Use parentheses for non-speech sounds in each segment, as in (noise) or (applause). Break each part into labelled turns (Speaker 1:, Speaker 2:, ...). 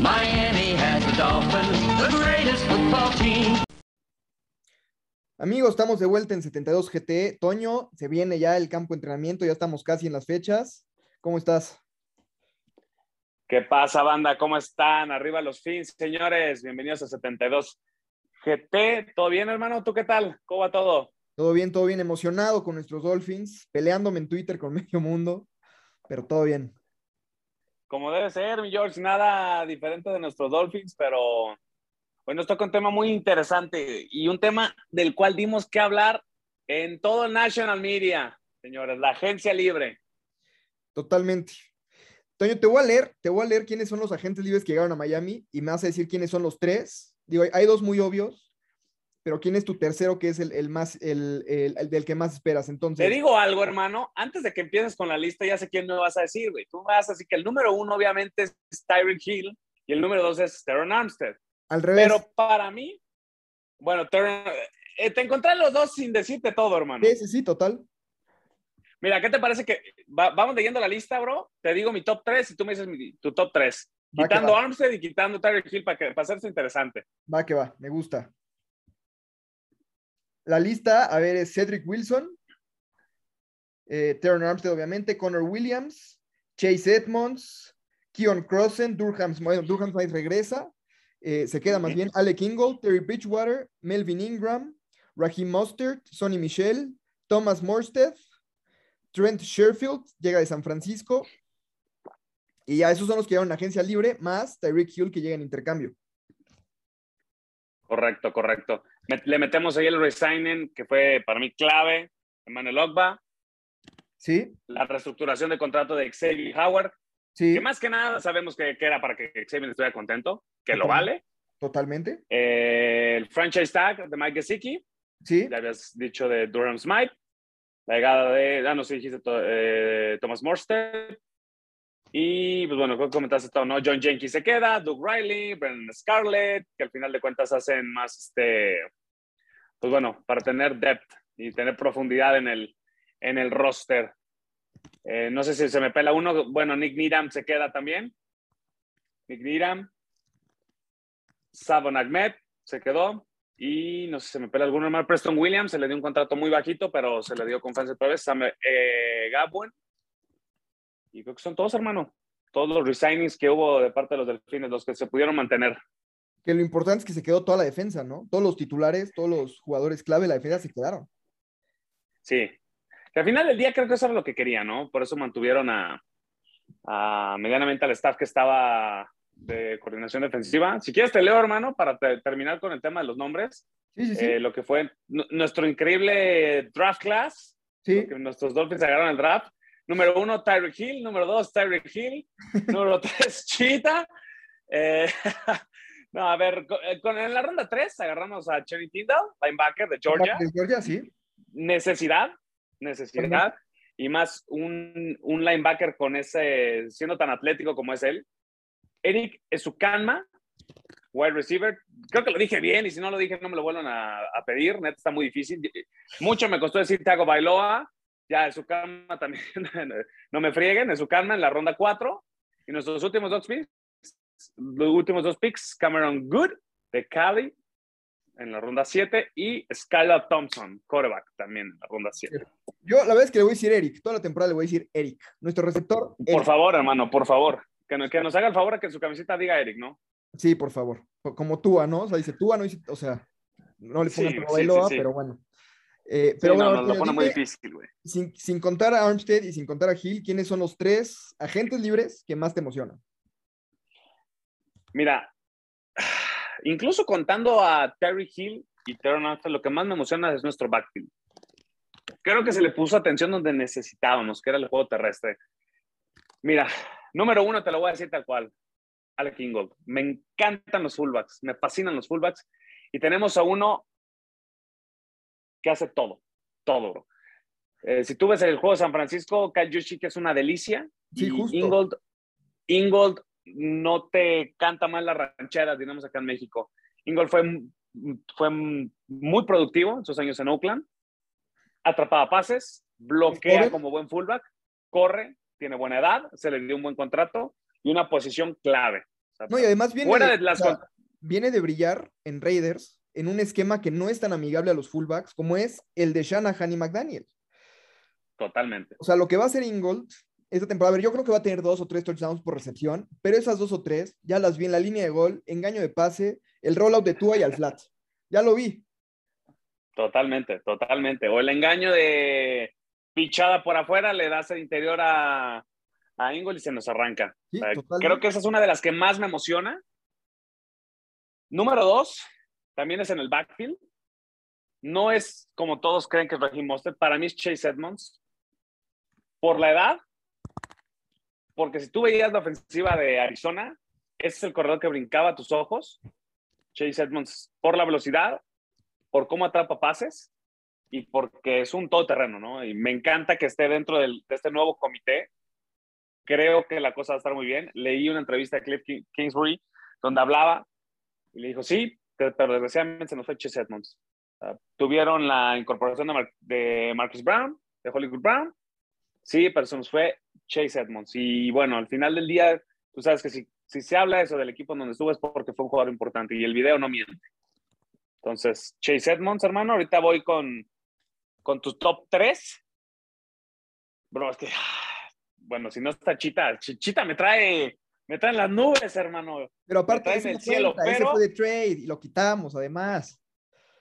Speaker 1: Miami has the Dolphins, the greatest football team.
Speaker 2: Amigos, estamos de vuelta en 72 GT. Toño, se viene ya el campo de entrenamiento, ya estamos casi en las fechas. ¿Cómo estás?
Speaker 3: ¿Qué pasa, banda? ¿Cómo están? Arriba los fins, señores. Bienvenidos a 72 GT. ¿Todo bien, hermano? ¿Tú qué tal? ¿Cómo va todo?
Speaker 2: Todo bien, todo bien. Emocionado con nuestros Dolphins, peleándome en Twitter con (laughs) medio mundo, pero todo bien.
Speaker 3: Como debe ser, mi George, nada diferente de nuestros Dolphins, pero Hoy nos toca un tema muy interesante y un tema del cual dimos que hablar en todo National Media, señores, la agencia libre.
Speaker 2: Totalmente. Toño, te voy a leer, te voy a leer quiénes son los agentes libres que llegaron a Miami y me vas a decir quiénes son los tres. Digo, hay dos muy obvios, pero quién es tu tercero que es el, más, el, el, del que más esperas. Entonces.
Speaker 3: Te digo algo, hermano, antes de que empieces con la lista, ya sé quién me vas a decir, güey. Tú vas a decir que el número uno, obviamente, es Tyreek Hill y el número dos es Teron Armstead.
Speaker 2: Al revés.
Speaker 3: Pero para mí, bueno, eh, te, encontré los dos sin decirte todo, hermano.
Speaker 2: Sí, sí, sí, total.
Speaker 3: Mira, ¿qué te parece que vamos leyendo la lista, bro? Te digo mi top 3 y tú me dices tu top 3. Quitando Armstead y quitando Tyreek Hill para, que, para hacerse interesante.
Speaker 2: Va que va, me gusta. La lista, a ver, es Cedric Wilson, eh, Teron Armstead, obviamente, Connor Williams, Chase Edmonds, Keon Crossen, Durham, Durham Smith regresa, eh, se queda más bien Alec Ingold, Terry Bridgewater, Melvin Ingram, Raheem Mostert, Sonny Michel, Thomas Morstead, Trent Sherfield, llega de San Francisco. Y ya esos son los que llevan la agencia libre, más Tyreek Hill que llega en intercambio.
Speaker 3: Correcto, correcto. Le metemos ahí el resigning, que fue para mí clave, Emmanuel Ogba.
Speaker 2: Sí.
Speaker 3: La reestructuración de contrato de Xavier Howard.
Speaker 2: Sí.
Speaker 3: Que más que nada sabemos que, era para que Xavier estuviera contento, que lo vale.
Speaker 2: Totalmente.
Speaker 3: Eh, el franchise tag de Mike Gesicki.
Speaker 2: Sí.
Speaker 3: Ya habías dicho de Durham Smythe. La llegada de, ah, no sé, dijiste eh, Thomas Morstead. Y pues bueno, comentaste todo, ¿no? John Jenkins se queda, Doug Riley, Brendan Scarlett, que al final de cuentas hacen más, este, pues bueno, para tener depth y tener profundidad en el, en el roster. Eh, no sé si se me pela uno. Bueno, Nick Needham se queda también. Nick Needham. Savon Ahmed se quedó. Y no sé si se me pela alguno más. Preston Williams se le dio un contrato muy bajito, pero se le dio confianza otra vez. Sam eh, Y creo que son todos, hermano. Todos los resignings que hubo de parte de los delfines, los que se pudieron mantener.
Speaker 2: Que lo importante es que se quedó toda la defensa, ¿no? Todos los titulares, todos los jugadores clave de la defensa se quedaron.
Speaker 3: Sí, que al final del día creo que eso era lo que quería, ¿no? Por eso mantuvieron a, medianamente al staff que estaba de coordinación defensiva. Si quieres te leo, hermano, para terminar con el tema de los nombres.
Speaker 2: Sí, sí, sí.
Speaker 3: Eh, lo que fue nuestro increíble draft class.
Speaker 2: Sí.
Speaker 3: Que nuestros Dolphins agarraron el draft. Número uno, Tyreek Hill. Número dos, Tyreek Hill. (laughs) número tres, Cheetah. Eh, (laughs) no, a ver, eh, con, en la ronda tres agarramos a Cherry Tyndall, linebacker de Georgia.
Speaker 2: De Georgia, sí.
Speaker 3: Necesidad, necesidad y más un, un, linebacker con ese, siendo tan atlético como es él. Eric Esukanma, wide receiver. Creo que lo dije bien y si no lo dije no me lo vuelvan a, a pedir. Neta está muy difícil. Mucho me costó decir Tago Bailoa. Ya Esukanma también, (laughs) no me frieguen. Esukanma en la ronda 4. Y nuestros últimos dos picks, los últimos dos picks, Cameron Good de Cali en la ronda 7 y Skylar Thompson, quarterback también en la ronda 7.
Speaker 2: Yo la verdad es que le voy a decir Eric, toda la temporada le voy a decir Eric, nuestro receptor.
Speaker 3: Por favor, hermano, por favor, que, que, nos haga el favor de que su camiseta diga Eric, ¿no?
Speaker 2: Sí, por favor, como Tua, ¿no? O sea, dice Tua, no dice, o sea, no le pongas como Bailoa, pero bueno. Eh, pero bueno,
Speaker 3: no, lo pone muy difícil, güey.
Speaker 2: Sin, sin contar a Armstead y sin contar a Hill, ¿quiénes son los tres agentes libres que más te emocionan?
Speaker 3: Mira, incluso contando a Terry Hill y Terry Armstead, lo que más me emociona es nuestro backfield. Creo que se le puso atención donde necesitábamos, que era el juego terrestre. Mira, número uno te lo voy a decir tal cual. Alec Ingold. Me encantan los fullbacks, me fascinan los fullbacks. Y tenemos a uno que hace todo, todo, eh, si tú ves el juego de San Francisco, Kyle que es una delicia.
Speaker 2: Sí, justo.
Speaker 3: Ingold, Ingold no te canta mal las rancheras, digamos acá en México. Ingold fue, fue muy productivo en sus años en Oakland. Atrapaba pases, bloquea como buen fullback, corre, tiene buena edad, se le dio un buen contrato y una posición clave. sea,
Speaker 2: No, y además viene
Speaker 3: fuera
Speaker 2: de,
Speaker 3: de las
Speaker 2: o sea,
Speaker 3: con-
Speaker 2: viene de brillar en Raiders en un esquema que no es tan amigable a los fullbacks como es el de Shanahan y McDaniel.
Speaker 3: totalmente.
Speaker 2: O sea, lo que va a hacer Ingold esta temporada, a ver, yo creo que va a tener dos o tres touchdowns por recepción, pero esas dos o tres ya las vi en la línea de gol, engaño de pase, el rollout de Tua y al flat. Ya lo vi.
Speaker 3: Totalmente, totalmente. O el engaño de pichada por afuera, le das el interior a, a Ingold y se nos arranca.
Speaker 2: Sí,
Speaker 3: O sea,
Speaker 2: totalmente.
Speaker 3: creo que esa es una de las que más me emociona. Número dos, también es en el backfield. No es como todos creen que es Raheem Mostert. Para mí es Chase Edmonds. Por la edad, porque si tú veías la ofensiva de Arizona, ese es el corredor que brincaba a tus ojos. Chase Edmonds, por la velocidad, por cómo atrapa pases y porque es un todoterreno, ¿no? Y me encanta que esté dentro del- de este nuevo comité. Creo que la cosa va a estar muy bien. Leí una entrevista de Cliff King- Kingsbury donde hablaba y le dijo, sí, pero desgraciadamente se nos fue Chase Edmonds. Ah, tuvieron la incorporación de, Mar- de Marcus Brown, de Hollywood Brown. Sí, pero se nos fue Chase Edmonds. Y bueno, al final del día, tú sabes que si, si se habla eso del equipo en donde estuvo es porque fue un jugador importante y el video no miente. Entonces, Chase Edmonds, hermano, ahorita voy con, con tus top 3. Bro, es que, (sighs) bueno, si no está Chita, Ch- Chita me trae, me trae las nubes, hermano.
Speaker 2: Pero aparte, no
Speaker 3: cielo,
Speaker 2: cuenta, ese
Speaker 3: pero-
Speaker 2: fue de trade y lo quitamos, además.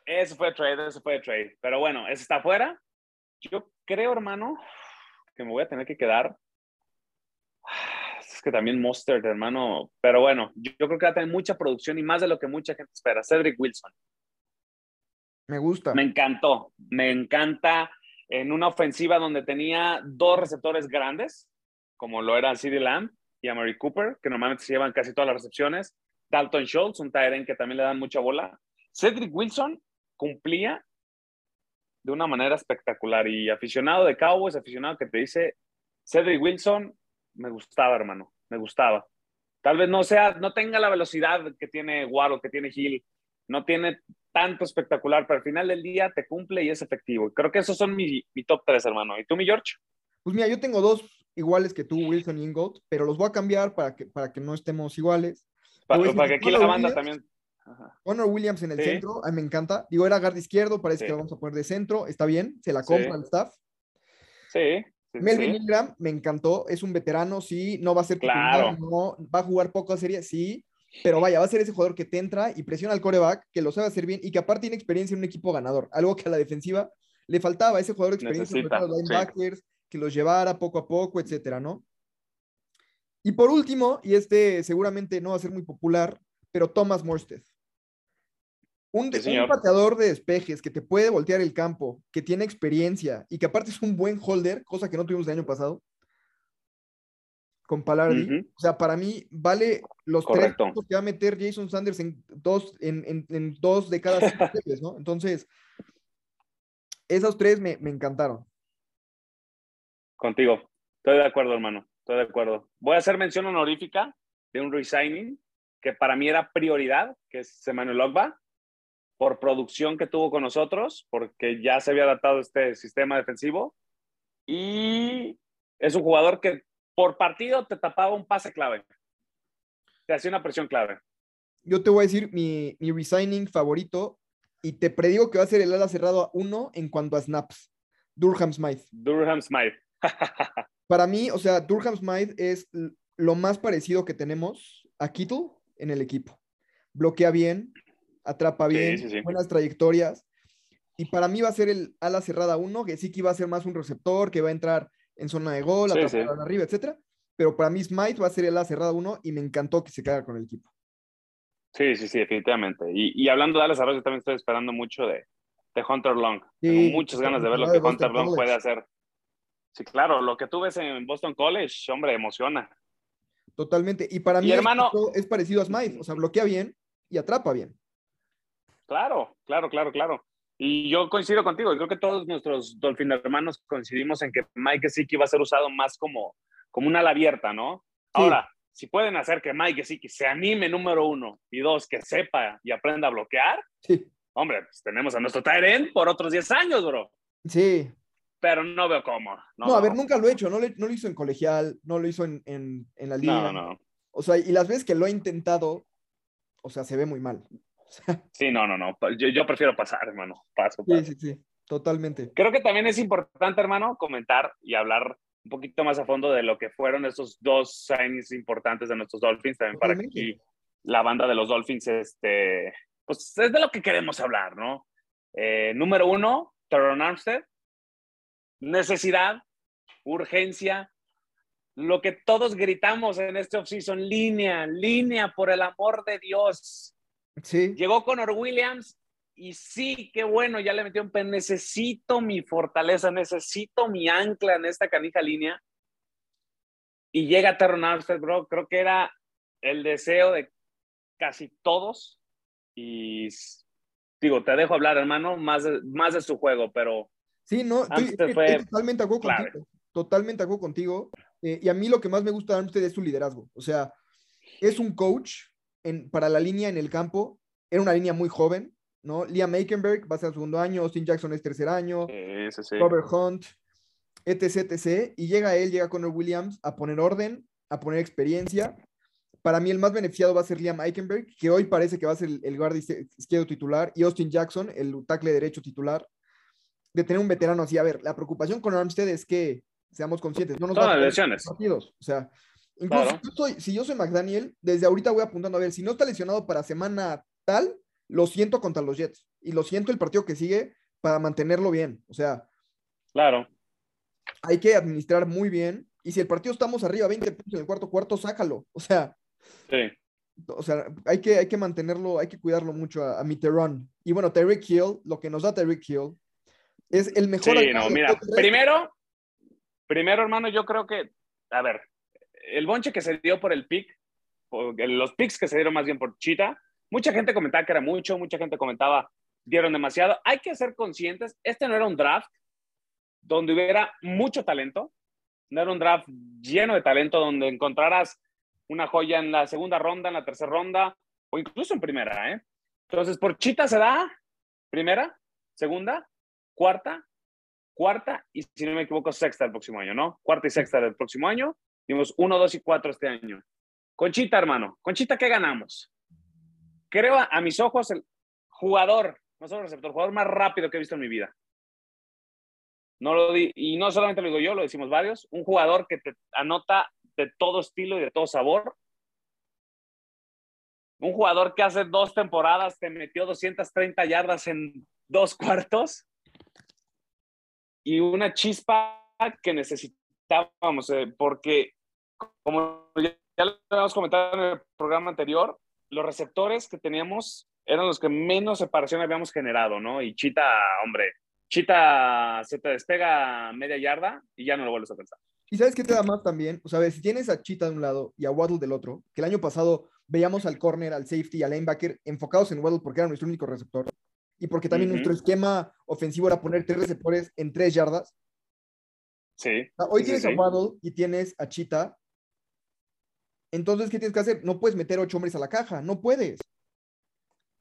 Speaker 3: Ese fue trade, ese fue trade. Pero bueno, ese está afuera. Yo creo, hermano, que me voy a tener que quedar. Es que también Mustard, hermano. Pero bueno, yo, yo creo que va a tener mucha producción y más de lo que mucha gente espera. Cedric Wilson.
Speaker 2: Me gusta.
Speaker 3: Me encantó. Me encanta en una ofensiva donde tenía dos receptores grandes, como lo eran CeeDee Lamb y Amari Cooper, que normalmente se llevan casi todas las recepciones. Dalton Schultz, un Tyren que también le dan mucha bola. Cedric Wilson cumplía de una manera espectacular y aficionado de Cowboys, aficionado que te dice, Cedric Wilson, me gustaba, hermano, me gustaba. Tal vez no sea, no tenga la velocidad que tiene Waddle, que tiene Hill, no tiene tanto espectacular, pero al final del día te cumple y es efectivo. Creo que esos son mi, mi top 3, hermano. ¿Y tú, mi George?
Speaker 2: Pues mira, yo tengo dos iguales que tú, Wilson y Ingold, pero los voy a cambiar para que, para que no estemos iguales.
Speaker 3: Para, para
Speaker 2: que
Speaker 3: aquí
Speaker 2: Connor
Speaker 3: la banda
Speaker 2: Williams-
Speaker 3: también... Ajá.
Speaker 2: Connor Williams en el
Speaker 3: Sí.
Speaker 2: centro, a mí me encanta. Digo, era guard izquierdo, parece
Speaker 3: Sí.
Speaker 2: que lo vamos a poner de centro, está bien, se la
Speaker 3: Sí.
Speaker 2: compra el staff.
Speaker 3: Sí, sí,
Speaker 2: Melvin
Speaker 3: sí.
Speaker 2: Ingram me encantó, es un veterano, sí, no va a ser
Speaker 3: Claro.
Speaker 2: no, va a jugar poco a serie, sí, pero vaya, va a ser ese jugador que te entra y presiona al coreback, que lo sabe hacer bien y que aparte tiene experiencia en un equipo ganador, algo que a la defensiva le faltaba, ese jugador de experiencia
Speaker 3: Necesita,
Speaker 2: los
Speaker 3: sí.
Speaker 2: linebackers, que los llevara poco a poco, etcétera, ¿no? Y por último, y este seguramente no va a ser muy popular, pero Thomas Morstead. Un,
Speaker 3: Sí,
Speaker 2: un pateador de despejes que te puede voltear el campo, que tiene experiencia y que aparte es un buen holder, cosa que no tuvimos el año pasado, con Palardi. O sea, para mí vale los
Speaker 3: Correcto.
Speaker 2: tres puntos que va a meter Jason Sanders en dos, en, en- en dos de cada (laughs) ¿no? Entonces, esos tres me, me encantaron.
Speaker 3: Contigo. Estoy de acuerdo, hermano. Estoy de acuerdo. Voy a hacer mención honorífica de un resigning que para mí era prioridad, que es Emmanuel Ogba, por producción que tuvo con nosotros, porque ya se había adaptado este sistema defensivo. Y es un jugador que por partido te tapaba un pase clave. Te hacía una presión clave.
Speaker 2: Yo te voy a decir mi, mi resigning favorito y te predigo que va a ser el ala cerrado a uno en cuanto a snaps. Durham Smythe.
Speaker 3: Durham Smythe. (laughs)
Speaker 2: Para mí, o sea, Durham Smythe es lo más parecido que tenemos a Kittle en el equipo. Bloquea bien, atrapa bien,
Speaker 3: sí, sí.
Speaker 2: buenas trayectorias. Y para mí va a ser el ala cerrada uno, que sí que va a ser más un receptor, que va a entrar en zona de gol, atrapar arriba, etcétera. Pero para mí Smythe va a ser el ala cerrada uno y me encantó que se caiga con el equipo.
Speaker 3: Sí, sí, sí, definitivamente. Y, y hablando de Alex Arroyo, también estoy esperando mucho de, de Hunter Long. Tengo muchas ganas de ver lo que Hunter Long
Speaker 2: College.
Speaker 3: puede hacer. Sí, claro, lo que tú ves en Boston College, hombre, emociona.
Speaker 2: Totalmente. Y para
Speaker 3: Y
Speaker 2: mí
Speaker 3: hermano-
Speaker 2: es parecido a Smythe, o sea, bloquea bien y atrapa bien.
Speaker 3: Claro, claro, claro, claro. Y yo coincido contigo, y creo que todos nuestros Dolphin hermanos coincidimos en que Mike Gesicki va a ser usado más como, como una ala abierta, ¿no? Ahora, si pueden hacer que Mike Gesicki se anime, número uno, y dos, que sepa y aprenda a bloquear,
Speaker 2: Sí,
Speaker 3: hombre, pues tenemos a nuestro Tyrant por otros 10 años, bro.
Speaker 2: sí.
Speaker 3: Pero no veo cómo. No,
Speaker 2: No, a ver, nunca lo he hecho, no, le- no lo hizo en colegial, no lo hizo en, en, en la liga.
Speaker 3: No, no.
Speaker 2: O sea, y las veces que lo he intentado, o sea, se ve muy mal. (laughs)
Speaker 3: Sí, no, no, no. Yo, yo prefiero pasar, hermano. Paso,
Speaker 2: Sí,
Speaker 3: paso.
Speaker 2: sí, sí, totalmente.
Speaker 3: Creo que también es importante, hermano, comentar y hablar un poquito más a fondo de lo que fueron esos dos signings importantes de nuestros Dolphins, también para que la banda de los Dolphins, este, pues es de lo que queremos hablar, ¿no? Eh, número uno, Teron Armstead. Necesidad, urgencia, lo que todos gritamos en este offseason, línea, línea, por el amor de Dios.
Speaker 2: Sí,
Speaker 3: Llegó Conor Williams y sí, qué bueno, ya le metió un pen. Necesito mi fortaleza, necesito mi ancla en esta canija línea. Y llega Terron Armstead, bro. Creo que era el deseo de casi todos. Y digo, te dejo hablar, hermano, más de, más de su juego, pero
Speaker 2: sí, no, estoy,
Speaker 3: Armstead
Speaker 2: estoy
Speaker 3: fue
Speaker 2: totalmente acuerdo contigo. Totalmente acuerdo contigo. Eh, y a mí lo que más me gusta de Armstead es su liderazgo. O sea, es un coach en, para la línea en el campo. Era una línea muy joven, ¿no? Liam Aikenberg va a ser segundo año, Austin Jackson es tercer año,
Speaker 3: sí, sí.
Speaker 2: Robert Hunt, etc, etc. Y llega él, llega Conor Williams a poner orden, a poner experiencia. Para mí el más beneficiado va a ser Liam Aikenberg, que hoy parece que va a ser el, el guardia izquier- izquierdo titular, y Austin Jackson, el tackle derecho titular, de tener un veterano así. A ver, la preocupación con Armstead es que, seamos conscientes, no nos
Speaker 3: Son
Speaker 2: va a
Speaker 3: lesiones.
Speaker 2: partidos. O sea, incluso
Speaker 3: Claro.
Speaker 2: si, yo soy, si yo soy McDaniel, desde ahorita voy apuntando, a ver, si no está lesionado para semana tal, lo siento contra los Jets. Y lo siento el partido que sigue para mantenerlo bien. O sea,
Speaker 3: Claro.
Speaker 2: hay que administrar muy bien. Y si el partido estamos arriba 20 puntos en el cuarto cuarto, sácalo. (laughs) O sea,
Speaker 3: Sí.
Speaker 2: o sea, hay que, hay que mantenerlo, hay que cuidarlo mucho a, a mi Terron. Y bueno, Tyreek Hill, lo que nos da Tyreek Hill, es el mejor.
Speaker 3: Sí, no, mira, primero, primero, hermano, yo creo que, a ver, el bonche que se dio por el pick, los picks que se dieron más bien por Chita, mucha gente comentaba que era mucho, mucha gente comentaba dieron demasiado. Hay que ser conscientes, este no era un draft donde hubiera mucho talento, no era un draft lleno de talento donde encontraras una joya en la segunda ronda, en la tercera ronda o incluso en primera, ¿eh? Entonces, por Chita se da primera, segunda, cuarta, cuarta y si no me equivoco, sexta el próximo año, ¿no? Cuarta y sexta del próximo año. Dimos uno, dos y cuatro este año. Conchita, hermano. Conchita, ¿qué ganamos? Creo a, a mis ojos el jugador, no solo receptor, jugador más rápido que he visto en mi vida. No lo y no solamente lo digo yo, lo decimos varios. Un jugador que te anota de todo estilo y de todo sabor. Un jugador que hace dos temporadas te metió 230 yardas en dos cuartos y una chispa que necesitábamos, eh, porque como ya, lo habíamos comentado en el programa anterior, los receptores que teníamos eran los que menos separación habíamos generado, ¿no? Y Chita, hombre, Chita se te despega media yarda y ya no lo vuelves a pensar.
Speaker 2: ¿Y sabes qué te da más también? O sea, ver, si tienes a Chita de un lado y a Waddle del otro, que el año pasado veíamos al corner, al safety y al linebacker enfocados en Waddle porque era nuestro único receptor y porque también
Speaker 3: Ujú.
Speaker 2: nuestro esquema ofensivo era poner tres receptores en tres yardas.
Speaker 3: Sí.
Speaker 2: O sea, hoy
Speaker 3: sí,
Speaker 2: tienes
Speaker 3: sí,
Speaker 2: a. Waddle y tienes a Chita. Entonces, ¿qué tienes que hacer? No puedes meter ocho hombres a la caja, no puedes.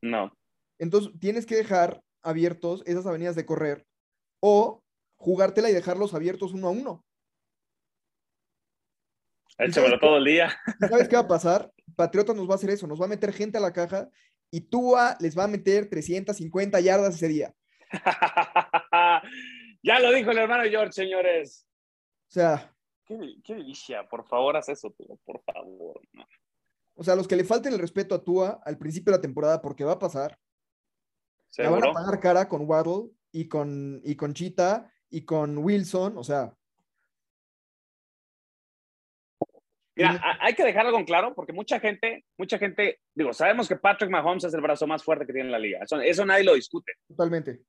Speaker 3: No.
Speaker 2: Entonces, tienes que dejar abiertos esas avenidas de correr o jugártela y dejarlos abiertos uno a uno.
Speaker 3: Échamelo todo el día.
Speaker 2: ¿Y ¿Sabes qué va a (laughs) pasar? Patriotas nos va a hacer eso, nos va a meter gente a la caja y Tua les va a meter 350 yardas ese día. (laughs)
Speaker 3: ya lo dijo el hermano George, señores.
Speaker 2: O sea,
Speaker 3: Qué, qué delicia. Por favor, haz eso, tío. Por favor. no.
Speaker 2: o sea, los que le falten el respeto a Tua al principio de la temporada, porque va a pasar, la van a
Speaker 3: ¿Seguro?
Speaker 2: pagar cara con Waddle y con, y con Cheetah y con Wilson, o sea,
Speaker 3: Mira, hay que dejar algo en claro porque mucha gente, mucha gente, digo, sabemos que Patrick Mahomes es el brazo más fuerte que tiene la liga. Eso, eso nadie lo discute.
Speaker 2: totalmente.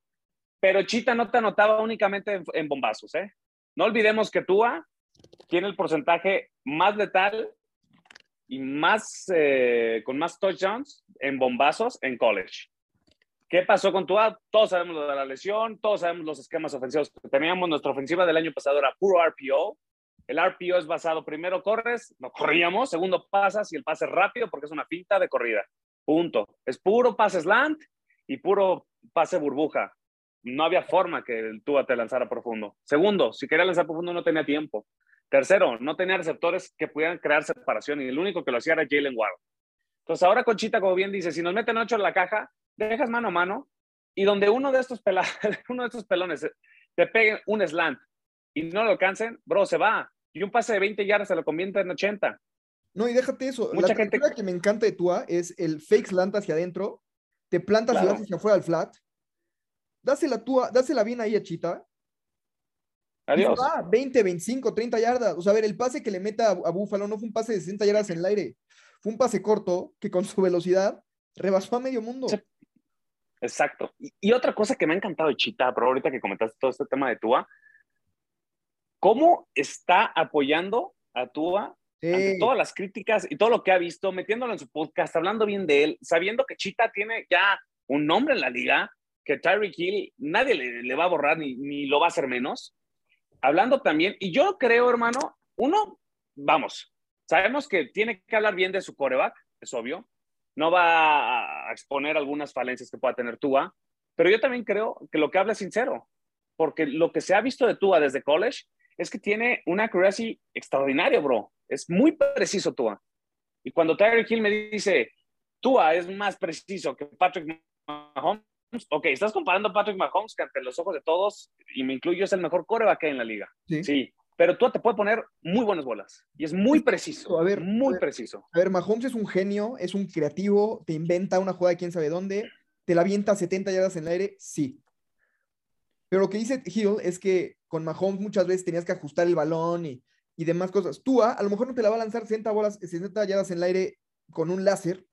Speaker 3: Pero Chita no te anotaba únicamente en, en bombazos, ¿eh? No olvidemos que Tua tiene el porcentaje más letal y más, eh, con más touchdowns en bombazos en college. ¿Qué pasó con Tua? Todos sabemos lo de la lesión, todos sabemos los esquemas ofensivos que teníamos. Nuestra ofensiva del año pasado era puro RPO. El RPO es basado, primero corres, no corríamos, segundo pasas y el pase rápido porque es una finta de corrida. Punto. Es puro pase slant y puro pase burbuja. No había forma que el Tua te lanzara profundo. Segundo, si quería lanzar profundo no tenía tiempo. Tercero, no tenía receptores que pudieran crear separación y el único que lo hacía era Jalen Ward. Entonces ahora Conchita, como bien dice, si nos meten ocho en la caja, dejas mano a mano y donde uno de estos, (laughs) uno de estos pelones te pegue un slant y no lo alcancen, bro, se va. Y un pase de 20 yardas se lo convierte en 80.
Speaker 2: No, y déjate eso.
Speaker 3: Mucha
Speaker 2: la
Speaker 3: gente-
Speaker 2: que me encanta de Tua es el fake slant hacia adentro, te plantas y
Speaker 3: Claro.
Speaker 2: vas hacia afuera al flat. Dásela Tua, dásela bien ahí a Chita.
Speaker 3: Adiós.
Speaker 2: va, 20, 25, 30 yardas. O sea, a ver, el pase que le meta a, Búfalo no fue un pase de 60 yardas en el aire. Fue un pase corto que con su velocidad rebasó a medio mundo.
Speaker 3: Exacto. Y, y otra cosa que me ha encantado de Chita, bro, ahorita que comentaste todo este tema de Tua, ¿cómo está apoyando a Tua ante
Speaker 2: Sí.
Speaker 3: todas las críticas y todo lo que ha visto, metiéndolo en su podcast, hablando bien de él, sabiendo que Chita tiene ya un nombre en la liga, que Tyreek Hill nadie le, le va a borrar ni, ni lo va a hacer menos. Hablando también, y yo creo, hermano, uno, vamos, sabemos que tiene que hablar bien de su coreback, es obvio. No va a exponer algunas falencias que pueda tener Tua, pero yo también creo que lo que habla es sincero, porque lo que se ha visto de Tua desde college es que tiene una accuracy extraordinaria, bro. Es muy preciso Tua. Y cuando Tyreek Hill me dice, Tua es más preciso que Patrick Mahomes, ok, estás comparando a Patrick Mahomes que ante los ojos de todos, y me incluyo, es el mejor coreback en la liga.
Speaker 2: Sí.
Speaker 3: Sí, pero Tua te puede poner muy buenas bolas. Y es muy preciso.
Speaker 2: A ver,
Speaker 3: muy
Speaker 2: a ver.
Speaker 3: preciso.
Speaker 2: A ver, Mahomes es un genio, es un creativo, te inventa una jugada de quién sabe dónde, te la avienta a 70 yardas en el aire, sí. Pero lo que dice Hill es que con Mahomes muchas veces tenías que ajustar el balón y, y demás cosas. Tua a lo mejor no te la va a lanzar 60, bolas, 60 yardas en el aire con un láser,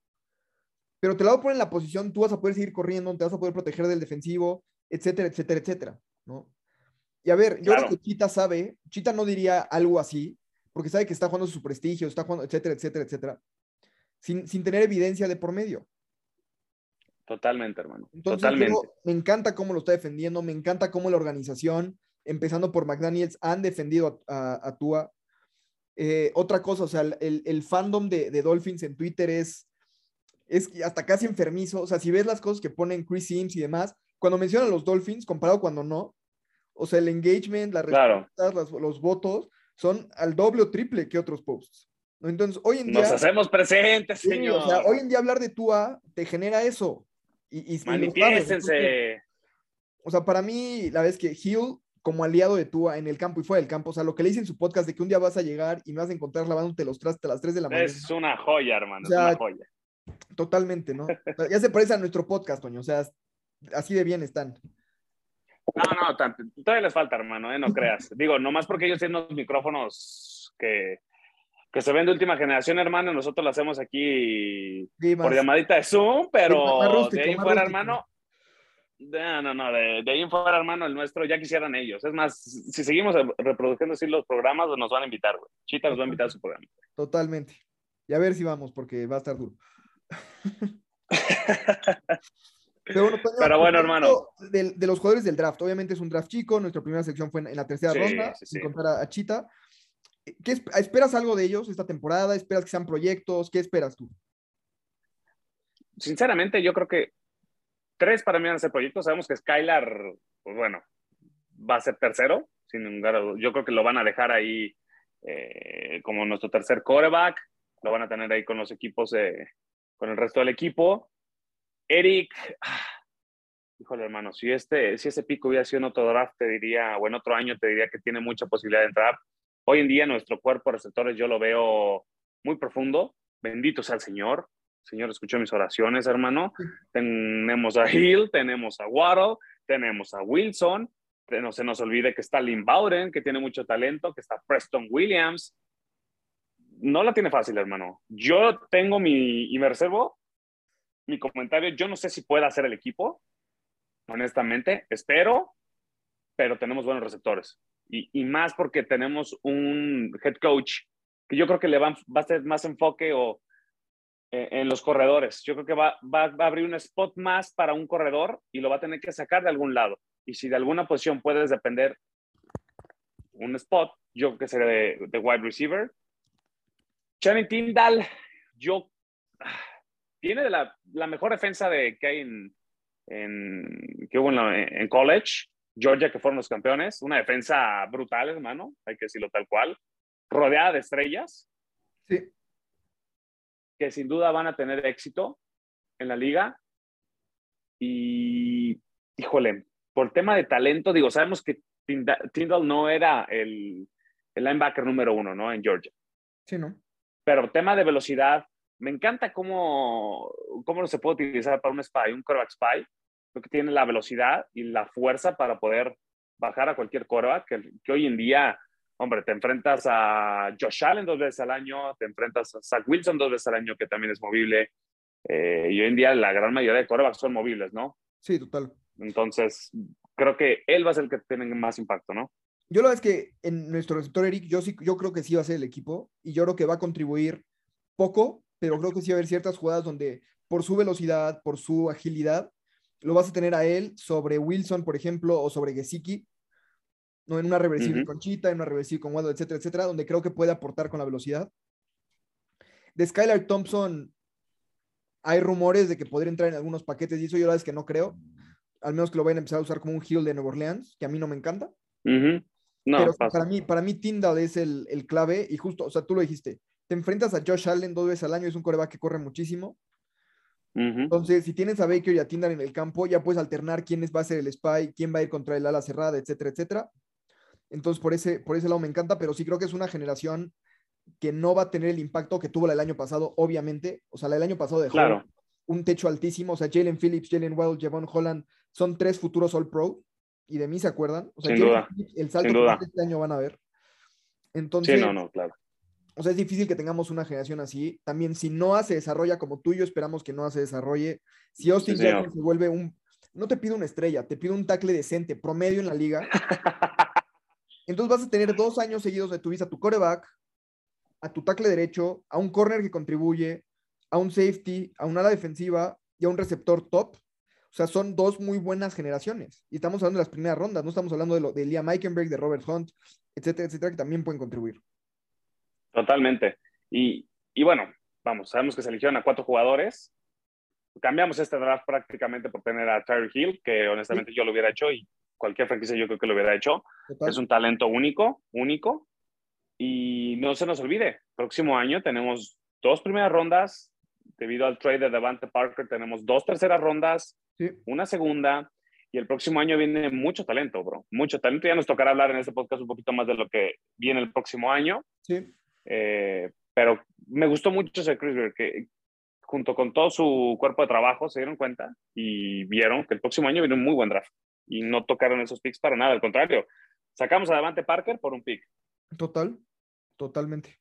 Speaker 2: pero te la va a poner en la posición, tú vas a poder seguir corriendo, te vas a poder proteger del defensivo, etcétera, etcétera, etcétera, ¿no? Y a ver, yo
Speaker 3: Claro.
Speaker 2: creo que Chita sabe, Chita no diría algo así, porque sabe que está jugando su prestigio, está jugando, etcétera, etcétera, etcétera, sin, sin tener evidencia de por medio.
Speaker 3: Totalmente, hermano.
Speaker 2: Entonces,
Speaker 3: Totalmente.
Speaker 2: yo- me encanta cómo lo está defendiendo, me encanta cómo la organización, empezando por McDaniels, han defendido a, a- a Tua. Eh, otra cosa, o sea, el, el- el fandom de, de Dolphins en Twitter es, es que hasta casi enfermizo. O sea, si ves las cosas que ponen Chris Sims y demás, cuando mencionan los Dolphins, comparado cuando no, o sea, el engagement, las
Speaker 3: Claro.
Speaker 2: respuestas, las- los votos, son al doble o triple que otros posts. Entonces, hoy en día...
Speaker 3: Nos hacemos presentes,
Speaker 2: Sí,
Speaker 3: señor.
Speaker 2: o sea, hoy en día hablar de Tua te genera eso. Y, y-
Speaker 3: Manifiéstense.
Speaker 2: o sea, para mí, la vez que Hill, como aliado de Tua en el campo y fuera del campo, o sea, lo que le dice en su podcast de que un día vas a llegar y me vas a encontrar lavándote los trastes a las 3 de la mañana,
Speaker 3: Es una joya, hermano.
Speaker 2: O sea,
Speaker 3: es una joya.
Speaker 2: Totalmente, ¿no? (laughs) Ya se parece a nuestro podcast, Toño, o sea, así de bien están.
Speaker 3: No, no, todavía les falta, hermano, ¿eh? no creas. (laughs) Digo, nomás porque ellos tienen unos micrófonos que, que se ven de última generación, hermano, nosotros lo hacemos aquí
Speaker 2: Sí,
Speaker 3: por llamadita de Zoom, pero
Speaker 2: rústico,
Speaker 3: de ahí fuera,
Speaker 2: rústico.
Speaker 3: hermano. No, no, no, de, de ahí en fuera, hermano, el nuestro ya quisieran ellos. Es más, si seguimos reproduciendo así los programas, nos van a invitar, güey. Chita nos va a invitar a su programa.
Speaker 2: Totalmente. Y a ver si vamos, porque va a estar duro. Pero, bueno, Toño,
Speaker 3: Pero bueno,
Speaker 2: un poquito
Speaker 3: hermano.
Speaker 2: De, de los jugadores del draft, obviamente es un draft chico, nuestra primera sección fue en, en la tercera
Speaker 3: Sí,
Speaker 2: ronda,
Speaker 3: sí,
Speaker 2: sin
Speaker 3: sí.
Speaker 2: contar a, a Chita. ¿Qué esp- ¿Esperas algo de ellos esta temporada? ¿Esperas que sean proyectos? ¿Qué esperas tú?
Speaker 3: Sinceramente, yo creo que tres para mí van a ser proyectos. Sabemos que Skylar, pues bueno, va a ser tercero, sin lugar. Yo creo que lo van a dejar ahí eh, como nuestro tercer coreback. Lo van a tener ahí con los equipos, eh, con el resto del equipo. Eric, ah, híjole, hermano, si, este, si ese pico hubiera sido en otro draft, te diría, o en otro año, te diría que tiene mucha posibilidad de entrar. Hoy en día, nuestro cuerpo de receptores yo lo veo muy profundo. Bendito sea el Señor. Señor, escuchó mis oraciones, hermano. Tenemos a Hill, tenemos a Waddle, tenemos a Wilson. No se nos olvide que está Lynn Bowden, que tiene mucho talento, que está Preston Williams. No la tiene fácil, hermano. Yo tengo mi, y me reservo mi comentario. Yo no sé si pueda hacer el equipo, honestamente. Espero, pero tenemos buenos receptores. Y, más porque tenemos un head coach que yo creo que le va, va a ser más enfoque o eh, en los corredores. Yo creo que va, va, va, a abrir un spot más para un corredor y lo va a tener que sacar de algún lado. Y si de alguna posición puedes depender un spot, yo creo que sería de, de wide receiver. Channing Tyndall, yo tiene de la, la, mejor defensa de, que hay en, en que hubo en, la, en college. Georgia, que fueron los campeones, una defensa brutal, hermano, hay que decirlo tal cual. rodeada de estrellas
Speaker 2: Sí,
Speaker 3: que sin duda van a tener éxito en la liga. Y, híjole, por tema de talento, digo, sabemos que Tinda- Tyndall no era el, el linebacker número uno, ¿no? En Georgia.
Speaker 2: sí, ¿no?
Speaker 3: Pero tema de velocidad, me encanta cómo, cómo se puede utilizar para un spy, un quarterback spy. Creo que tiene la velocidad y la fuerza para poder bajar a cualquier quarterback, que, que hoy en día, hombre, te enfrentas a Josh Allen dos veces al año, te enfrentas a Zach Wilson dos veces al año, que también es movible. eh, y hoy en día la gran mayoría de quarterbacks son movibles, ¿no?
Speaker 2: Sí, total.
Speaker 3: Entonces, creo que él va a ser el que tiene más impacto, ¿no?
Speaker 2: Yo la verdad es que en nuestro receptor Eric, yo sí, yo creo que sí va a ser el equipo y yo creo que va a contribuir poco, pero creo que sí va a haber ciertas jugadas donde por su velocidad, por su agilidad, lo vas a tener a él sobre Wilson, por ejemplo, o sobre Gesicki, ¿no? En una reversible con Chita, en una reversible con Waddle, etcétera, etcétera, donde creo que puede aportar con la velocidad. De Skylar Thompson, hay rumores de que podría entrar en algunos paquetes y eso yo la verdad es que no creo, al menos que lo vayan a empezar a usar como un heel de Nueva Orleans, que a mí no me encanta.
Speaker 3: Ujú. No,
Speaker 2: pero
Speaker 3: pasa.
Speaker 2: para mí, para mí Tyndall es el, el clave y justo, o sea, tú lo dijiste, te enfrentas a Josh Allen dos veces al año, es un coreback que corre muchísimo.
Speaker 3: Ujú.
Speaker 2: Entonces, si tienes a Baker y a Tyndall en el campo, ya puedes alternar quién es- va a ser el spy, quién va a ir contra el ala cerrada, etcétera, etcétera. Entonces, por ese, por ese lado me encanta, pero sí creo que es una generación que no va a tener el impacto que tuvo la del año pasado, obviamente. O sea, la del año pasado dejó
Speaker 3: Claro.
Speaker 2: un techo altísimo. O sea, Jalen Phillips, Jalen Well, Javon Holland son tres futuros All Pro y de mí se acuerdan. O sea,
Speaker 3: Sin duda.
Speaker 2: El salto
Speaker 3: Sin
Speaker 2: que
Speaker 3: duda.
Speaker 2: este año van a ver. Entonces,
Speaker 3: Sí, no, no, claro.
Speaker 2: o sea, es difícil que tengamos una generación así. También, si no se desarrolla como tú y yo esperamos que no se desarrolle, si Austin
Speaker 3: Sí, señor.
Speaker 2: Jackson se vuelve un. No te pido una estrella, te pido un tackle decente, promedio en la liga. (laughs) Entonces vas a tener dos años seguidos de tu vida a tu coreback, a tu tackle derecho, a un corner que contribuye, a un safety, a un ala defensiva y a un receptor top. O sea, son dos muy buenas generaciones. Y estamos hablando de las primeras rondas, no estamos hablando de, lo, de Liam Eikenberg, de Robert Hunt, etcétera, etcétera, que también pueden contribuir.
Speaker 3: Totalmente. Y, y bueno, vamos, sabemos que se eligieron a cuatro jugadores. Cambiamos este draft prácticamente por tener a Tyreek Hill, que honestamente yo lo hubiera hecho y cualquier franquicia yo creo que lo hubiera hecho.
Speaker 2: Total.
Speaker 3: Es un talento único, único. Y no se nos olvide, próximo año tenemos dos primeras rondas. Debido al trade de Devante Parker, tenemos dos terceras rondas,
Speaker 2: Sí.
Speaker 3: una segunda. Y el próximo año viene mucho talento, bro. Mucho talento. Ya nos tocará hablar en este podcast un poquito más de lo que viene el próximo año.
Speaker 2: Sí.
Speaker 3: Eh, pero me gustó mucho ese Chris Greer, que junto con todo su cuerpo de trabajo se dieron cuenta y vieron que el próximo año viene un muy buen draft. Y no tocaron esos picks para nada, al contrario. Sacamos a Devante Parker por un pick.
Speaker 2: Total, totalmente.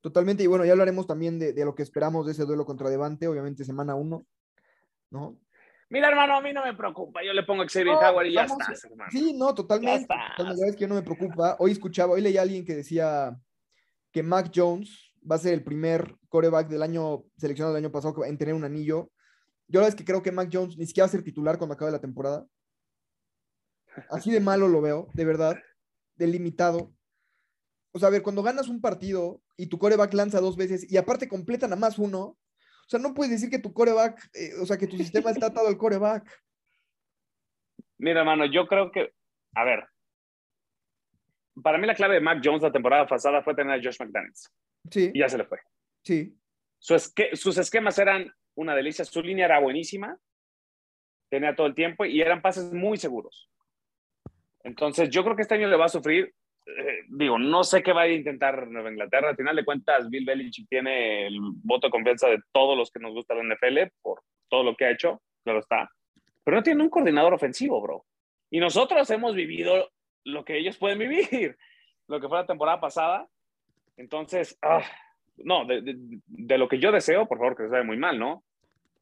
Speaker 2: Totalmente, y bueno, ya hablaremos también de, de lo que esperamos de ese duelo contra Devante, obviamente semana uno, ¿no?
Speaker 3: Mira, hermano, a mí no me preocupa. Yo le pongo Xavier
Speaker 2: No,
Speaker 3: Howard y ya
Speaker 2: vamos-
Speaker 3: estás, hermano.
Speaker 2: Sí, no, totalmente. La verdad es que no me preocupa. Hoy escuchaba, hoy leí a alguien que decía que Mac Jones va a ser el primer coreback del año seleccionado del año pasado en tener un anillo. Yo la verdad es que creo que Mac Jones ni siquiera va a ser titular cuando acabe la temporada. Así de malo lo veo, de verdad, delimitado. O sea, a ver, cuando ganas un partido y tu coreback lanza dos veces y aparte completan a más uno, o sea, no puedes decir que tu coreback, eh, o sea, que tu sistema está atado al coreback.
Speaker 3: Mira, hermano, yo creo que, a ver, para mí la clave de Mac Jones la temporada pasada fue tener a Josh McDaniels.
Speaker 2: Sí,
Speaker 3: Y ya se le fue.
Speaker 2: sí,
Speaker 3: Su esque- sus esquemas eran una delicia, su línea era buenísima, tenía todo el tiempo y eran pases muy seguros. Entonces, yo creo que este año le va a sufrir. Eh, digo, no sé qué va a intentar Nueva Inglaterra. Al final de cuentas, Bill Belichick tiene el voto de confianza de todos los que nos gusta la NFL por todo lo que ha hecho, claro está. Pero no tiene un coordinador ofensivo, bro. Y nosotros hemos vivido lo que ellos pueden vivir, (laughs) lo que fue la temporada pasada. Entonces, ah, no, de, lo que yo deseo, por favor, que se vaya muy mal, ¿no?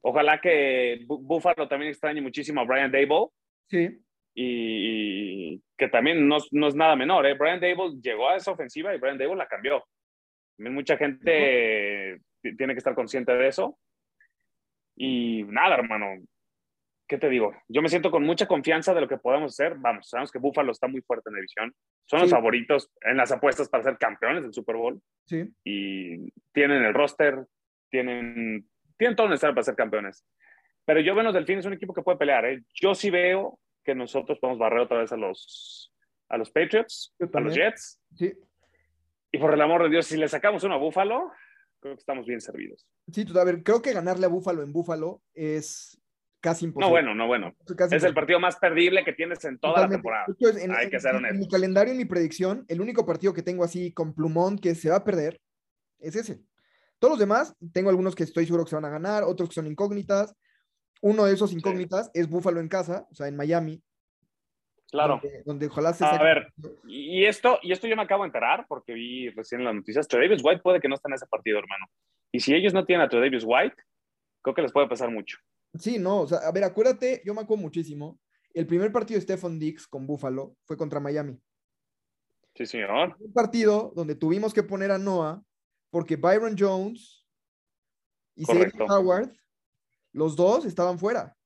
Speaker 3: Ojalá que Bu- Buffalo también extrañe muchísimo a Brian Dable
Speaker 2: sí.
Speaker 3: Y, que también no, es- no es nada menor, ¿eh? Brian Dable llegó a esa ofensiva y Brian Dable la cambió. También mucha gente ti- tiene que estar consciente de eso. Y nada, hermano, ¿qué te digo? Yo me siento con mucha confianza de lo que podemos hacer. Vamos, sabemos que Buffalo está muy fuerte en la división. Son los favoritos en las apuestas para ser campeones del Super Bowl
Speaker 2: Sí,
Speaker 3: y tienen el roster, tienen, tienen todo necesario para ser campeones. Pero yo veo los Delfines un equipo que puede pelear. ¿eh? Yo sí veo que nosotros podemos barrer otra vez a los, a los Patriots, a los. Jets.
Speaker 2: sí.
Speaker 3: Y por el amor de Dios, si le sacamos uno a Búfalo, creo que estamos bien servidos.
Speaker 2: Sí, tú, a ver, creo que ganarle a Búfalo en Búfalo es casi imposible.
Speaker 3: No, bueno, no, bueno.
Speaker 2: Casi
Speaker 3: Es el partido más perdible que tienes en toda la
Speaker 2: Totalmente.
Speaker 3: temporada.
Speaker 2: Entonces, en,
Speaker 3: Hay que
Speaker 2: en-
Speaker 3: ser
Speaker 2: en
Speaker 3: honesto.
Speaker 2: mi calendario, en mi predicción, el único partido que tengo así con plumón que se va a perder es ese. Todos los demás, tengo algunos que estoy seguro que se van a ganar, otros que son incógnitas. Uno de esos incógnitas es Búfalo en casa, o sea, en Miami.
Speaker 3: Claro.
Speaker 2: Donde, donde ojalá se
Speaker 3: A
Speaker 2: saque-
Speaker 3: ver, y esto, y esto yo me acabo de enterar porque vi recién las noticias. Davis White puede que no esté en ese partido, hermano. Y si ellos no tienen a Davis White, creo que les puede pesar mucho.
Speaker 2: Sí, no, o sea, a ver, acuérdate, yo me acuerdo muchísimo. El primer partido de Stephon Dix con Búfalo fue contra Miami.
Speaker 3: Sí, señor.
Speaker 2: Un partido donde tuvimos que poner a Noah porque Byron Jones y Xavier
Speaker 3: Correcto.
Speaker 2: Howard, los dos estaban fuera.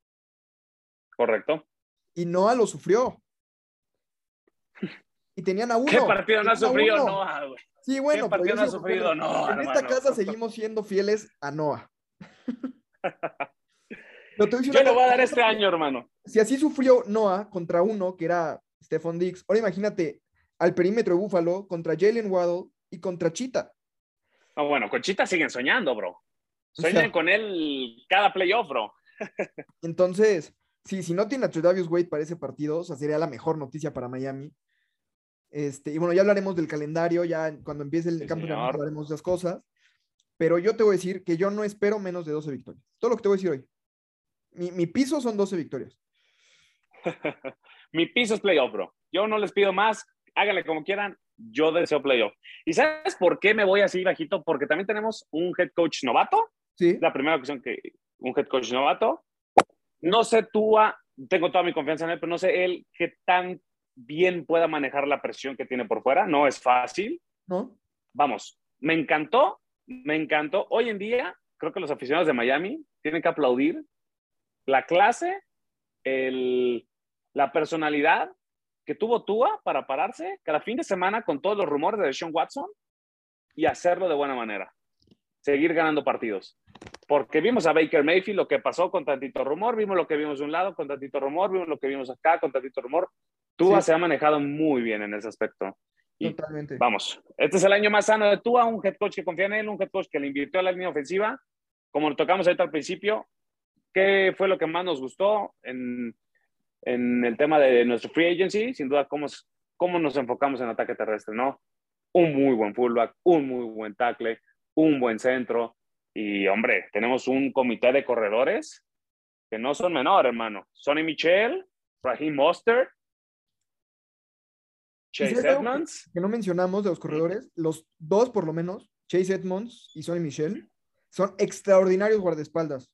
Speaker 3: Correcto.
Speaker 2: Y Noah lo sufrió. Y tenían a uno.
Speaker 3: ¿Qué partido no ha sufrido. Noah, güey?
Speaker 2: Sí, bueno, pero
Speaker 3: partido no ha sufrido. Noah,
Speaker 2: En esta casa seguimos siendo fieles a Noah. (laughs)
Speaker 3: Yo lo voy a dar este año, hermano.
Speaker 2: Si así sufrió Noah contra uno, que era Stephon Dix, ahora imagínate al perímetro de Búfalo contra Jalen Waddle y contra Chita.
Speaker 3: No, bueno, con Chita siguen soñando, bro.
Speaker 2: O
Speaker 3: Sueñan
Speaker 2: sea,
Speaker 3: con él cada playoff, bro. (laughs)
Speaker 2: Entonces, sí, si no tiene a Tredavious Wade para ese partido, o sea, sería la mejor noticia para Miami. Este, y bueno, ya hablaremos del calendario, ya cuando empiece el
Speaker 3: Sí,
Speaker 2: campeonato
Speaker 3: señor.
Speaker 2: hablaremos de esas cosas. Pero yo te voy a decir que yo no espero menos de 12 victorias. Todo lo que te voy a decir hoy. Mi, mi piso son 12 victorias. (laughs)
Speaker 3: Mi piso es playoff, bro. Yo no les pido más. Háganle como quieran. Yo deseo playoff. ¿Y sabes por qué me voy así bajito? Porque también tenemos un head coach novato.
Speaker 2: Sí,
Speaker 3: La primera ocasión que un head coach novato. No sé tú, ah, tengo toda mi confianza en él, pero no sé él qué tan bien pueda manejar la presión que tiene por fuera. No es fácil.
Speaker 2: ¿no?
Speaker 3: Vamos, me encantó, me encantó. Hoy en día, creo que los aficionados de Miami tienen que aplaudir la clase, el, la personalidad que tuvo Tua para pararse cada fin de semana con todos los rumores de Sean Watson y hacerlo de buena manera. Seguir ganando partidos. Porque vimos a Baker Mayfield lo que pasó con tantito rumor, vimos lo que vimos de un lado con tantito rumor, vimos lo que vimos acá con tantito rumor. Tua
Speaker 2: Sí.
Speaker 3: se ha manejado muy bien en ese aspecto. Y
Speaker 2: Totalmente.
Speaker 3: Vamos, este es el año más sano de Tua, un head coach que confía en él, un head coach que le invirtió a la línea ofensiva. Como lo tocamos ahorita al principio, ¿qué fue lo que más nos gustó en, en el tema de nuestro free agency? Sin duda, cómo, cómo nos enfocamos en ataque terrestre, ¿no? Un muy buen fullback, un muy buen tackle, un buen centro. Y, hombre, tenemos un comité de corredores que no son menores, hermano. Sonny Michel, Raheem Mostert, Chase Edmonds.
Speaker 2: que no mencionamos de los corredores, los dos por lo menos, Chase Edmonds y Sonny Michel, son extraordinarios guardaespaldas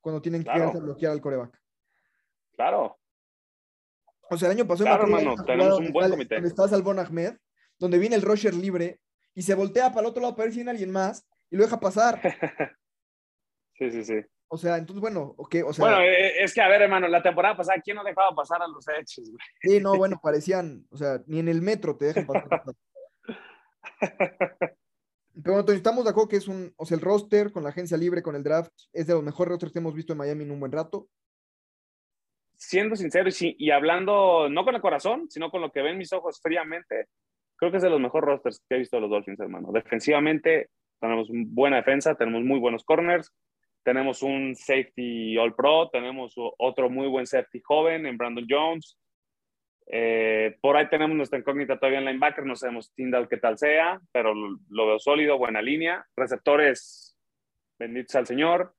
Speaker 2: cuando tienen que
Speaker 3: Claro.
Speaker 2: bloquear al coreback.
Speaker 3: Claro,
Speaker 2: O sea, el año pasado
Speaker 3: Claro, hermano, tenemos un buen comité.
Speaker 2: Donde está Salvón Ahmed, donde viene el rusher libre y se voltea para el otro lado para ver si viene alguien más y lo deja pasar. (laughs)
Speaker 3: sí, sí, sí.
Speaker 2: O sea, entonces, bueno, ok, o sea,
Speaker 3: Bueno, eh, es que, a ver, hermano, la temporada pasada, ¿quién no dejaba pasar a los hechos? güey?
Speaker 2: sí, no, bueno, parecían, o sea, ni en el metro te dejan pasar. (laughs) Pero bueno, entonces, estamos de acuerdo que es un, o sea, el roster con la agencia libre, con el draft, es de los mejores rosters que hemos visto en Miami en un buen rato.
Speaker 3: Siendo sincero y, y hablando, no con el corazón, sino con lo que ven mis ojos fríamente, creo que es de los mejores rosters que he visto de los Dolphins, hermano. Defensivamente, tenemos buena defensa, tenemos muy buenos corners, tenemos un safety all pro, tenemos otro muy buen safety joven en Brandon Jones. Eh, por ahí tenemos nuestra incógnita todavía en linebacker, no sabemos Tyndall qué tal sea, pero lo veo sólido, buena línea. Receptores, benditos al Señor,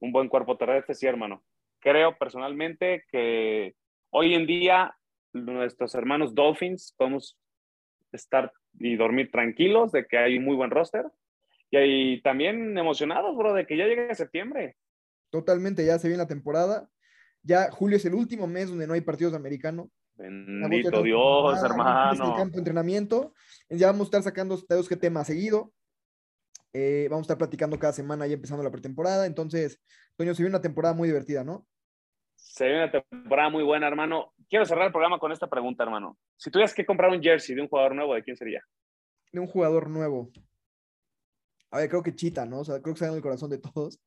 Speaker 3: un buen cuerpo terrestre, sí, hermano. Creo personalmente que hoy en día nuestros hermanos Dolphins podemos estar y dormir tranquilos de que hay muy buen roster y ahí también emocionados, bro, de que ya llegue septiembre.
Speaker 2: Totalmente, ya se viene la temporada. Ya julio es el último mes donde no hay partidos de americano.
Speaker 3: Bendito Dios,
Speaker 2: Es el
Speaker 3: hermano.
Speaker 2: campo de entrenamiento. Ya vamos a estar sacando dos que temas seguido. Eh, vamos a estar platicando cada semana ya empezando la pretemporada. Entonces, Toño, se viene una temporada muy divertida, ¿no?
Speaker 3: Se viene una temporada muy buena, hermano. Quiero cerrar el programa con esta pregunta, hermano. Si tuvieras que comprar un jersey de un jugador nuevo, ¿de quién sería?
Speaker 2: De un jugador nuevo. A ver, creo que Chita, ¿no? O sea, creo que está en el corazón de todos.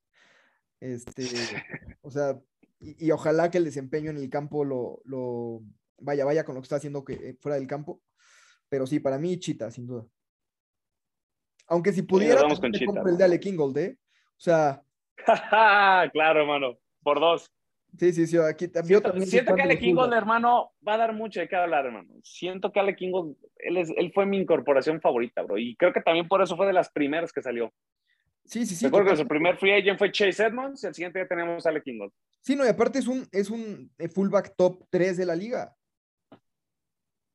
Speaker 2: Este, (laughs) o sea, y, y ojalá que el desempeño en el campo lo, lo vaya, vaya con lo que está haciendo que, eh, fuera del campo. Pero sí, para mí, Chita, sin duda. Aunque si pudiera,
Speaker 3: vamos con
Speaker 2: compro el de Alec Ingold, ¿eh? O sea, (laughs)
Speaker 3: claro, hermano. Por dos.
Speaker 2: Sí, sí, sí. Aquí también.
Speaker 3: Siento,
Speaker 2: también
Speaker 3: que Ale Kingold, hermano, va a dar mucho de qué hablar, hermano. Siento que Ale Kingold, él, es- él fue mi incorporación favorita, bro. Y creo que también por eso fue de las primeras que salió.
Speaker 2: Sí, sí, sí.
Speaker 3: Recuerdo que su primer free agent fue Chase Edmonds y el siguiente ya tenemos a Ale Kingold.
Speaker 2: Sí, no, y aparte es un, es un eh, fullback top 3 de la liga.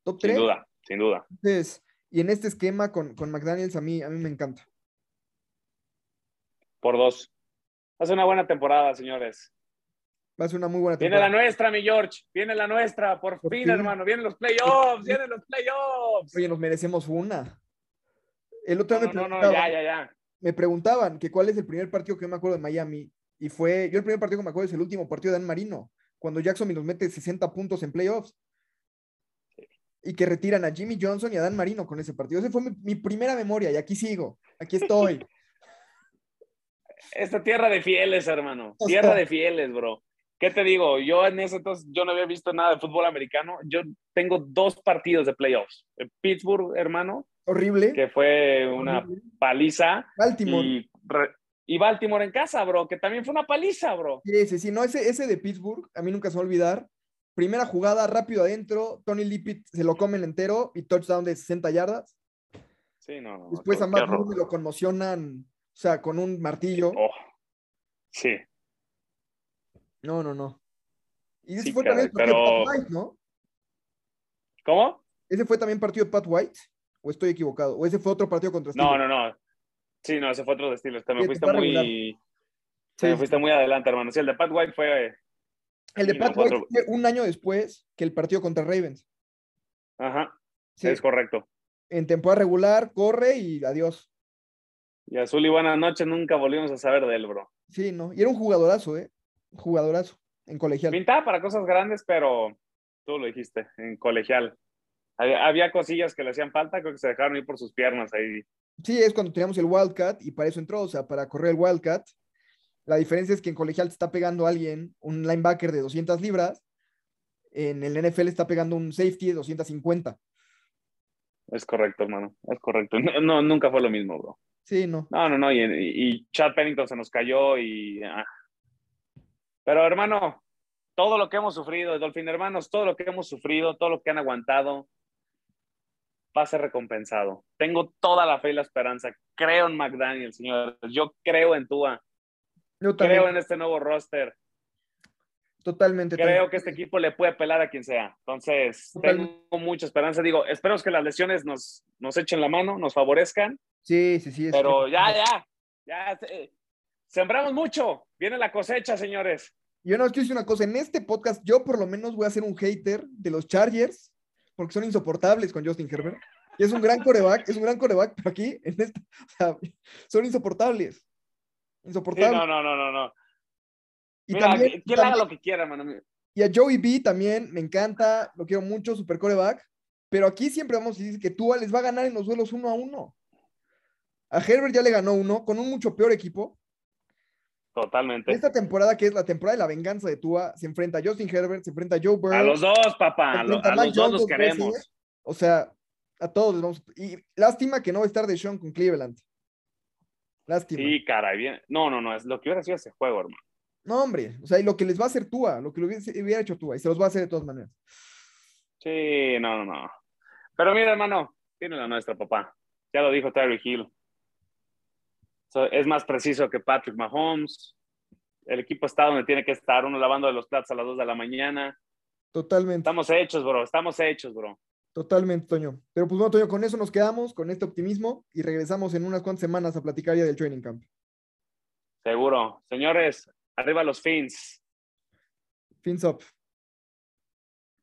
Speaker 2: Top 3.
Speaker 3: Sin duda, sin duda.
Speaker 2: Entonces, y en este esquema con, con McDaniels a mí, a mí me encanta.
Speaker 3: Por dos. Hace una buena temporada, señores.
Speaker 2: Va a ser una muy buena
Speaker 3: Viene la nuestra, mi George. Viene la nuestra, por,
Speaker 2: Por
Speaker 3: fin,
Speaker 2: fin.
Speaker 3: hermano. Vienen los playoffs, vienen los playoffs.
Speaker 2: Oye, nos merecemos una. El otro día
Speaker 3: No,
Speaker 2: me,
Speaker 3: no, no,
Speaker 2: preguntaban,
Speaker 3: ya, ya, ya.
Speaker 2: me preguntaban que cuál es el primer partido que yo me acuerdo de Miami. Y fue, yo el primer partido que me acuerdo es el último partido de Dan Marino, cuando Jacksonville nos mete 60 puntos en playoffs. Y que retiran a Jimmy Johnson y a Dan Marino con ese partido. Esa fue mi, mi primera memoria y aquí sigo, aquí estoy. (laughs)
Speaker 3: Esta tierra de fieles, hermano. Tierra de fieles, bro. ¿Qué te digo? Yo en ese entonces, yo no había visto nada de fútbol americano. Yo tengo dos partidos de playoffs. En Pittsburgh, hermano,
Speaker 2: Horrible.
Speaker 3: que fue una
Speaker 2: horrible.
Speaker 3: paliza.
Speaker 2: Baltimore.
Speaker 3: Y, re- y Baltimore en casa, bro, que también fue una paliza, bro.
Speaker 2: Sí, sí, sí, no, ese, ese de Pittsburgh, a mí nunca se va a olvidar. Primera jugada, rápido adentro, Tony Lippit se lo comen entero y touchdown de 60 yardas.
Speaker 3: Sí, no, no.
Speaker 2: Después a Matt lo conmocionan, o sea, con un martillo.
Speaker 3: Oh. Sí,
Speaker 2: No, no, no. Y ese
Speaker 3: Sí,
Speaker 2: fue también el partido de Pat White, ¿no?
Speaker 3: ¿Cómo?
Speaker 2: Ese fue también partido de Pat White, o estoy equivocado, o ese fue otro partido contra
Speaker 3: No,
Speaker 2: Steelers?
Speaker 3: no, no. Sí, no, ese fue otro de Steelers. Te me
Speaker 2: Sí,
Speaker 3: fuiste
Speaker 2: regular.
Speaker 3: muy.
Speaker 2: Sí,
Speaker 3: me fuiste muy adelante, hermano. Sí, el de Pat White fue.
Speaker 2: El de
Speaker 3: no,
Speaker 2: Pat White
Speaker 3: otro-
Speaker 2: fue un año después que el partido contra Ravens.
Speaker 3: Ajá,
Speaker 2: Sí,
Speaker 3: es correcto.
Speaker 2: en temporada regular, corre y adiós.
Speaker 3: Y Azul y buenas noches, nunca volvimos a saber de él, bro.
Speaker 2: Sí, ¿no? Y era un jugadorazo, ¿eh? Jugadorazo en colegial.
Speaker 3: Pintaba para cosas grandes, pero tú lo dijiste, en colegial. Había, había cosillas que le hacían falta, creo que se dejaron ir por sus piernas ahí.
Speaker 2: Sí, es cuando teníamos el Wildcat y para eso entró, o sea, para correr el Wildcat. La diferencia es que en colegial te está pegando alguien, un linebacker de 200 libras. En el NFL está pegando un safety de 250.
Speaker 3: Es correcto, hermano, es correcto. No, no, nunca fue lo mismo, bro.
Speaker 2: Sí, no.
Speaker 3: No, no, no, y, y Chad Pennington se nos cayó y... ah. Pero, hermano, todo lo que hemos sufrido, Dolphin, hermanos, todo lo que hemos sufrido, todo lo que han aguantado, va a ser recompensado. Tengo toda la fe y la esperanza. Creo en McDaniel, señores. Yo creo en Tua.
Speaker 2: Yo también,
Speaker 3: Creo en este nuevo roster.
Speaker 2: totalmente.
Speaker 3: Creo
Speaker 2: también.
Speaker 3: que este equipo le puede pelar a quien sea. Entonces,
Speaker 2: Totalmente.
Speaker 3: tengo mucha esperanza. Digo, espero que las lesiones nos, nos echen la mano, nos favorezcan.
Speaker 2: Sí, sí, sí.
Speaker 3: Pero
Speaker 2: que-
Speaker 3: ya, ya, ya. Sembramos mucho. Viene la cosecha, señores.
Speaker 2: Yo no, que decir una cosa. En este podcast, yo por lo menos voy a ser un hater de los Chargers, porque son insoportables con Justin Herbert. Y es un gran coreback, es un gran coreback, pero aquí, en este, o sea, son insoportables.
Speaker 3: Sí,
Speaker 2: Insoportables.
Speaker 3: no, no, no, no, no.
Speaker 2: y
Speaker 3: Mira,
Speaker 2: también,
Speaker 3: que-
Speaker 2: también-
Speaker 3: haga lo que quiera, hermano.
Speaker 2: Y a Joey B también me encanta, lo quiero mucho, super coreback. Pero aquí siempre vamos a decir que Tua les va a ganar en los duelos uno a uno. A Herbert ya le ganó uno con un mucho peor equipo.
Speaker 3: Totalmente.
Speaker 2: Esta temporada, que es la temporada de la venganza de Tua, se enfrenta a Justin Herbert, se enfrenta a Joe Burrow.
Speaker 3: A los dos, papá. A, lo- los dos los
Speaker 2: veces.
Speaker 3: queremos.
Speaker 2: O sea, a todos les vamos. Y lástima que no va a estar de Sean con Cleveland. Lástima.
Speaker 3: Sí, caray. Bien. No, no, no. Es lo que hubiera sido ese juego, hermano.
Speaker 2: No, hombre. O sea, y lo que les va a hacer Tua, lo que hubiese- hubiera hecho Tua, y se los va a hacer de todas maneras.
Speaker 3: Sí, no, no, no. Pero mira, hermano, tiene la nuestra, papá. Ya lo dijo Tyreek Hill. So, es más preciso que Patrick Mahomes. El equipo está donde tiene que estar, uno lavando de los platos a las 2 de la mañana.
Speaker 2: Totalmente.
Speaker 3: Estamos hechos, bro. Estamos hechos, bro.
Speaker 2: Totalmente, Toño. Pero pues bueno, Toño, con eso nos quedamos, con este optimismo, y regresamos en unas cuantas semanas a platicar ya del training camp.
Speaker 3: Seguro. Señores, arriba los fins.
Speaker 2: Fins up.